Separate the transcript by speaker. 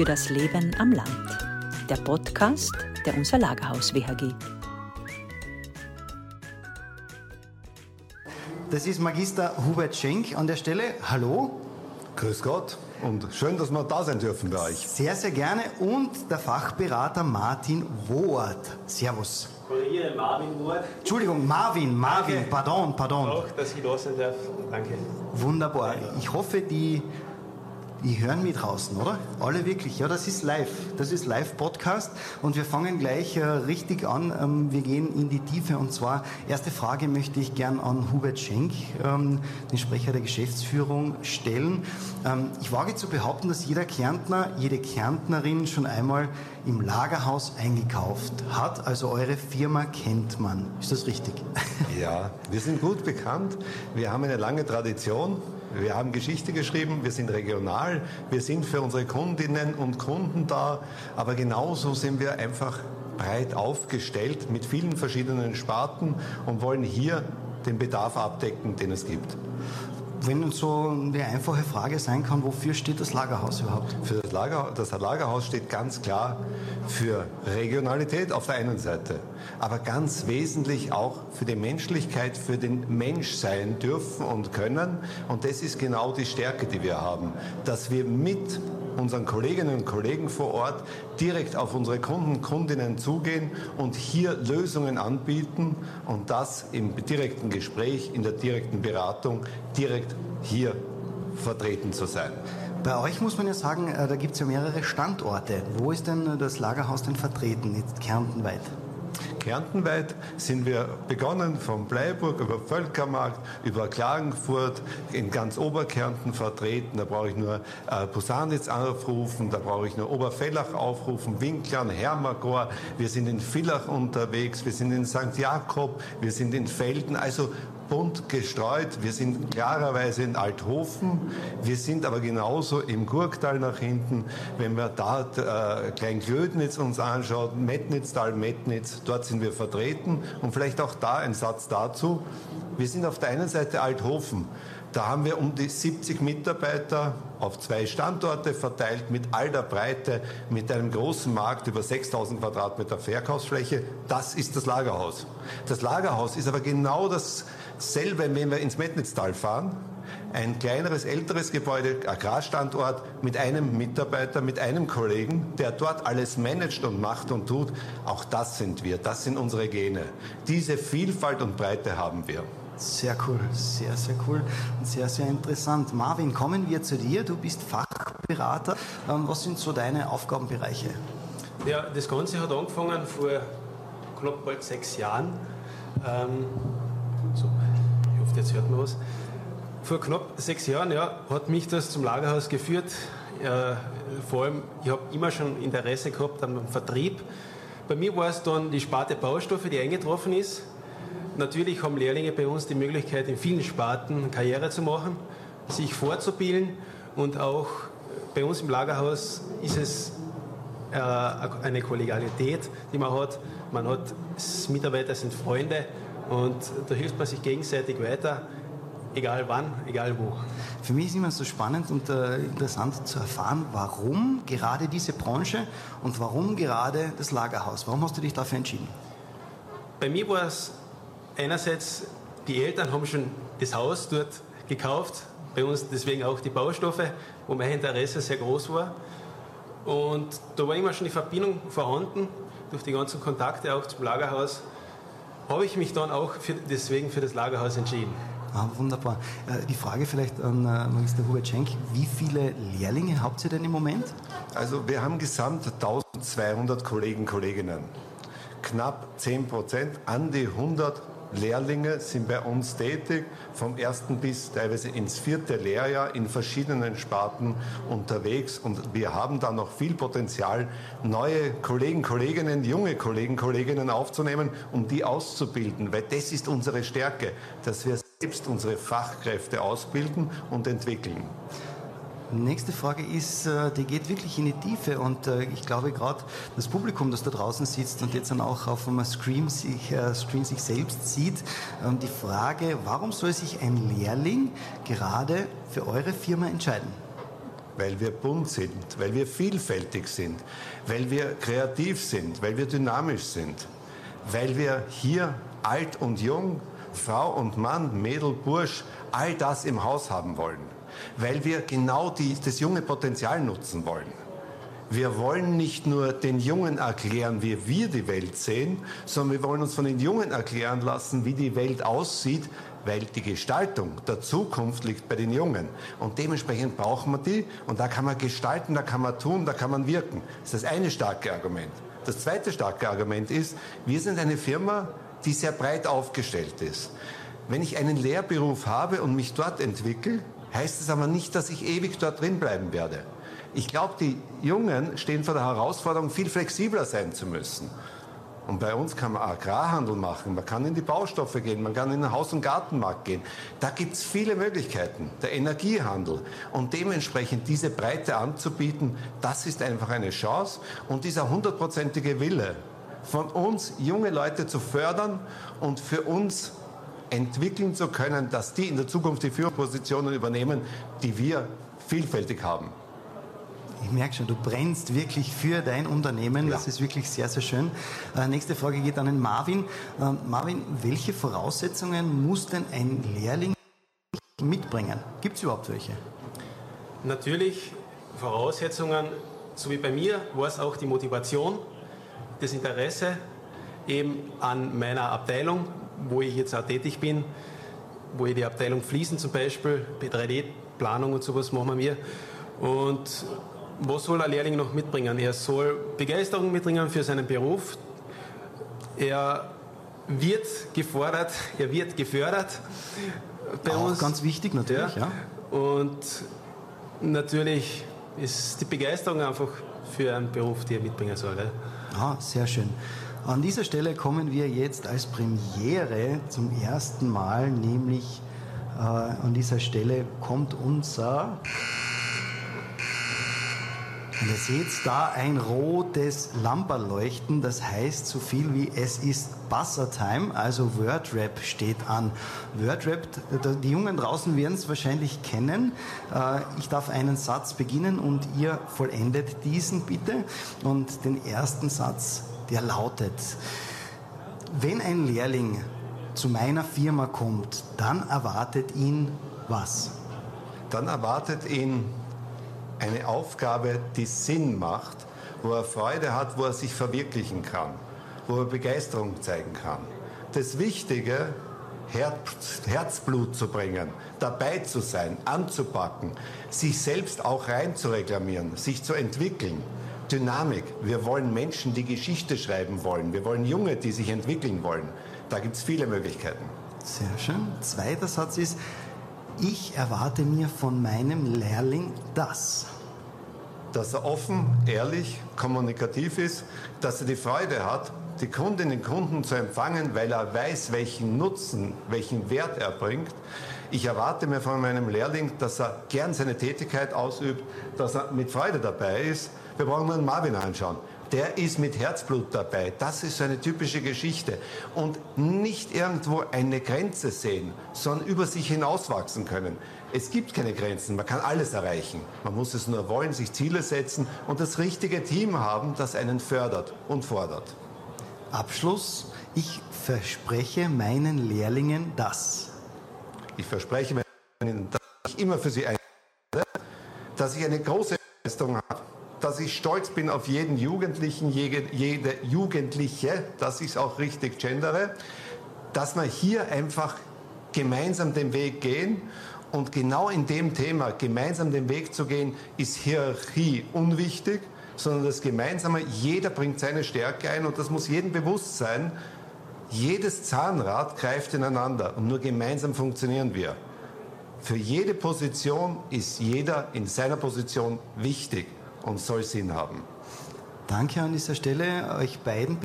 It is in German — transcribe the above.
Speaker 1: für das Leben am Land. Der Podcast der Unser Lagerhaus WHG.
Speaker 2: Das ist Magister Hubert Schenk an der Stelle. Hallo.
Speaker 3: Grüß Gott und schön, dass wir da sein dürfen bei euch.
Speaker 2: Sehr, sehr gerne. Und der Fachberater Martin Wohrt. Servus.
Speaker 4: Korrigiere Marvin Wohrt.
Speaker 2: Entschuldigung, Marvin, Marvin,
Speaker 4: Danke.
Speaker 2: pardon, pardon.
Speaker 4: Auch, dass ich da sein darf. Danke.
Speaker 2: Wunderbar. Ich hoffe, die, die hören mich draußen, oder? Alle wirklich. Ja, das ist live. Das ist Live-Podcast. Und wir fangen gleich äh, richtig an. Ähm, wir gehen in die Tiefe. Und zwar, erste Frage möchte ich gern an Hubert Schenk, ähm, den Sprecher der Geschäftsführung, stellen. Ähm, ich wage zu behaupten, dass jeder Kärntner, jede Kärntnerin schon einmal im Lagerhaus eingekauft hat. Also eure Firma kennt man. Ist das richtig?
Speaker 3: Ja, wir sind gut bekannt. Wir haben eine lange Tradition. Wir haben Geschichte geschrieben. Wir sind regional. Wir sind für unsere Kundinnen und Kunden da. Aber genauso sind wir einfach breit aufgestellt mit vielen verschiedenen Sparten und wollen hier den Bedarf abdecken, den es gibt.
Speaker 2: Wenn so eine einfache Frage sein kann, wofür steht das Lagerhaus überhaupt?
Speaker 3: Für das, Lager, das Lagerhaus steht ganz klar für Regionalität auf der einen Seite, aber ganz wesentlich auch für die Menschlichkeit, für den Mensch sein dürfen und können. Und das ist genau die Stärke, die wir haben, dass wir mit unseren Kolleginnen und Kollegen vor Ort direkt auf unsere Kunden, Kundinnen zugehen und hier Lösungen anbieten und das im direkten Gespräch, in der direkten Beratung, direkt hier vertreten zu sein.
Speaker 2: Bei euch muss man ja sagen, äh, da gibt es ja mehrere Standorte. Wo ist denn das Lagerhaus denn vertreten, jetzt kärntenweit?
Speaker 3: Kärntenweit sind wir begonnen von Bleiburg über Völkermarkt, über Klagenfurt, in ganz Oberkärnten vertreten. Da brauche ich nur äh, Posanitz aufrufen, da brauche ich nur Oberfellach aufrufen, Winklern, Hermagor. Wir sind in Villach unterwegs, wir sind in St. Jakob, wir sind in Felden. Also bunt gestreut. Wir sind klarerweise in Althofen, wir sind aber genauso im Gurktal nach hinten. Wenn wir da äh, Kleinglödnitz uns anschaut, Metnitztal, Metnitz, dort sind wir vertreten. Und vielleicht auch da ein Satz dazu. Wir sind auf der einen Seite Althofen. Da haben wir um die 70 Mitarbeiter auf zwei Standorte verteilt mit all der Breite, mit einem großen Markt über 6000 Quadratmeter Verkaufsfläche. Das ist das Lagerhaus. Das Lagerhaus ist aber genau dasselbe, wenn wir ins Metnitztal fahren. Ein kleineres, älteres Gebäude, Agrarstandort mit einem Mitarbeiter, mit einem Kollegen, der dort alles managt und macht und tut. Auch das sind wir, das sind unsere Gene. Diese Vielfalt und Breite haben wir.
Speaker 2: Sehr cool, sehr, sehr cool und sehr, sehr interessant. Marvin, kommen wir zu dir. Du bist Fachberater. Ähm, Was sind so deine Aufgabenbereiche?
Speaker 4: Ja, das Ganze hat angefangen vor knapp bald sechs Jahren. Ähm, so, ich hoffe, jetzt hört man was. Vor knapp sechs Jahren ja, hat mich das zum Lagerhaus geführt. Äh, vor allem, ich habe immer schon Interesse gehabt am Vertrieb. Bei mir war es dann die Sparte Baustoffe, die eingetroffen ist. Natürlich haben Lehrlinge bei uns die Möglichkeit, in vielen Sparten Karriere zu machen, sich fortzubilden und auch bei uns im Lagerhaus ist es äh, eine Kollegialität, die man hat. Man hat Mitarbeiter sind Freunde und da hilft man sich gegenseitig weiter, egal wann, egal wo.
Speaker 2: Für mich ist immer so spannend und äh, interessant zu erfahren, warum gerade diese Branche und warum gerade das Lagerhaus. Warum hast du dich dafür entschieden?
Speaker 4: Bei mir war es einerseits, die Eltern haben schon das Haus dort gekauft, bei uns deswegen auch die Baustoffe, wo mein Interesse sehr groß war. Und da war immer schon die Verbindung vorhanden, durch die ganzen Kontakte auch zum Lagerhaus, habe ich mich dann auch für, deswegen für das Lagerhaus entschieden.
Speaker 2: Ah, wunderbar. Äh, die Frage vielleicht an äh, Magister Hubert Schenk. Wie viele Lehrlinge habt ihr denn im Moment?
Speaker 3: Also wir haben gesamt 1200 Kollegen, Kolleginnen. Knapp 10 Prozent, an die 100 Lehrlinge sind bei uns tätig, vom ersten bis teilweise ins vierte Lehrjahr in verschiedenen Sparten unterwegs. Und wir haben da noch viel Potenzial, neue Kollegen, Kolleginnen, junge Kollegen, Kolleginnen aufzunehmen, um die auszubilden. Weil das ist unsere Stärke, dass wir selbst unsere Fachkräfte ausbilden und entwickeln.
Speaker 2: Nächste Frage ist, äh, die geht wirklich in die Tiefe und äh, ich glaube gerade das Publikum, das da draußen sitzt und jetzt dann auch auf dem Screen sich, äh, Screen sich selbst sieht, ähm, die Frage, warum soll sich ein Lehrling gerade für eure Firma entscheiden?
Speaker 3: weil wir bunt sind, weil wir vielfältig sind, weil wir kreativ sind, weil wir dynamisch sind, weil wir hier alt und jung, Frau und Mann, Mädel, Bursch, all das im Haus haben wollen, weil wir genau die, das junge Potenzial nutzen wollen. Wir wollen nicht nur den Jungen erklären, wie wir die Welt sehen, sondern wir wollen uns von den Jungen erklären lassen, wie die Welt aussieht, weil die Gestaltung der Zukunft liegt bei den Jungen. Und dementsprechend brauchen wir die und da kann man gestalten, da kann man tun, da kann man wirken. Das ist das eine starke Argument. Das zweite starke Argument ist, wir sind eine Firma, die sehr breit aufgestellt ist. Wenn ich einen Lehrberuf habe und mich dort entwickle, heißt es aber nicht, dass ich ewig dort drin bleiben werde. Ich glaube, die Jungen stehen vor der Herausforderung, viel flexibler sein zu müssen. Und bei uns kann man Agrarhandel machen, man kann in die Baustoffe gehen, man kann in den Haus- und Gartenmarkt gehen. Da gibt es viele Möglichkeiten. Der Energiehandel. Und dementsprechend diese Breite anzubieten, das ist einfach eine Chance. Und dieser hundertprozentige Wille von uns, junge Leute zu fördern und für uns entwickeln zu können, dass die in der Zukunft die Führungspositionen übernehmen, die wir vielfältig haben.
Speaker 2: Ich merke schon, du brennst wirklich für dein Unternehmen. Ja. Das ist wirklich sehr, sehr schön. Äh, nächste Frage geht an den Marvin. Äh, Marvin, welche Voraussetzungen muss denn ein Lehrling mitbringen? Gibt es überhaupt welche?
Speaker 4: Natürlich Voraussetzungen, so wie bei mir, war es auch die Motivation, das Interesse eben an meiner Abteilung, wo ich jetzt auch tätig bin, wo ich die Abteilung Fließen zum Beispiel, B3D-Planung und sowas machen wir. Und was soll ein Lehrling noch mitbringen? Er soll Begeisterung mitbringen für seinen Beruf. Er wird gefordert, er wird gefördert.
Speaker 2: Bei Auch uns. ganz wichtig natürlich, ja.
Speaker 4: ja. Und natürlich ist die Begeisterung einfach für einen Beruf, die er mitbringen soll.
Speaker 2: Ja. Ah, sehr schön. An dieser Stelle kommen wir jetzt als Premiere zum ersten Mal, nämlich äh, an dieser Stelle kommt unser und ihr seht da ein rotes Lamperleuchten, das heißt so viel wie es ist Buzzer-Time, also Wordrap steht an. Wordrap, die Jungen draußen werden es wahrscheinlich kennen. Äh, ich darf einen Satz beginnen und ihr vollendet diesen bitte. Und den ersten Satz, der lautet, wenn ein Lehrling zu meiner Firma kommt, dann erwartet ihn was?
Speaker 3: Dann erwartet ihn eine Aufgabe, die Sinn macht, wo er Freude hat, wo er sich verwirklichen kann, wo er Begeisterung zeigen kann. Das Wichtige, Herz, Herzblut zu bringen, dabei zu sein, anzupacken, sich selbst auch rein zu reklamieren, sich zu entwickeln. Dynamik. Wir wollen Menschen, die Geschichte schreiben wollen. Wir wollen Junge, die sich entwickeln wollen. Da gibt es viele Möglichkeiten.
Speaker 2: Sehr schön. Zweiter Satz ist, ich erwarte mir von meinem Lehrling das.
Speaker 3: Dass er offen, ehrlich, kommunikativ ist, dass er die Freude hat, die Kundinnen und Kunden zu empfangen, weil er weiß, welchen Nutzen, welchen Wert er bringt. Ich erwarte mir von meinem Lehrling, dass er gern seine Tätigkeit ausübt, dass er mit Freude dabei ist. Wir brauchen nur einen Marvin anschauen der ist mit Herzblut dabei. Das ist so eine typische Geschichte. Und nicht irgendwo eine Grenze sehen, sondern über sich hinauswachsen können. Es gibt keine Grenzen, man kann alles erreichen. Man muss es nur wollen, sich Ziele setzen und das richtige Team haben, das einen fördert und fordert.
Speaker 2: Abschluss. Ich verspreche meinen Lehrlingen das.
Speaker 3: Ich verspreche meinen Lehrlingen, dass ich immer für sie einstelle, dass ich eine große Leistung habe dass ich stolz bin auf jeden Jugendlichen, jede, Jugendliche, dass ich es auch richtig gendere, dass wir hier einfach gemeinsam den Weg gehen. Und genau in dem Thema, gemeinsam den Weg zu gehen, ist Hierarchie unwichtig, sondern das Gemeinsame, jeder bringt seine Stärke ein und das muss jedem bewusst sein. Jedes Zahnrad greift ineinander und nur gemeinsam funktionieren wir. Für jede Position ist jeder in seiner Position wichtig und soll Sinn haben.
Speaker 2: Danke an dieser Stelle euch beiden.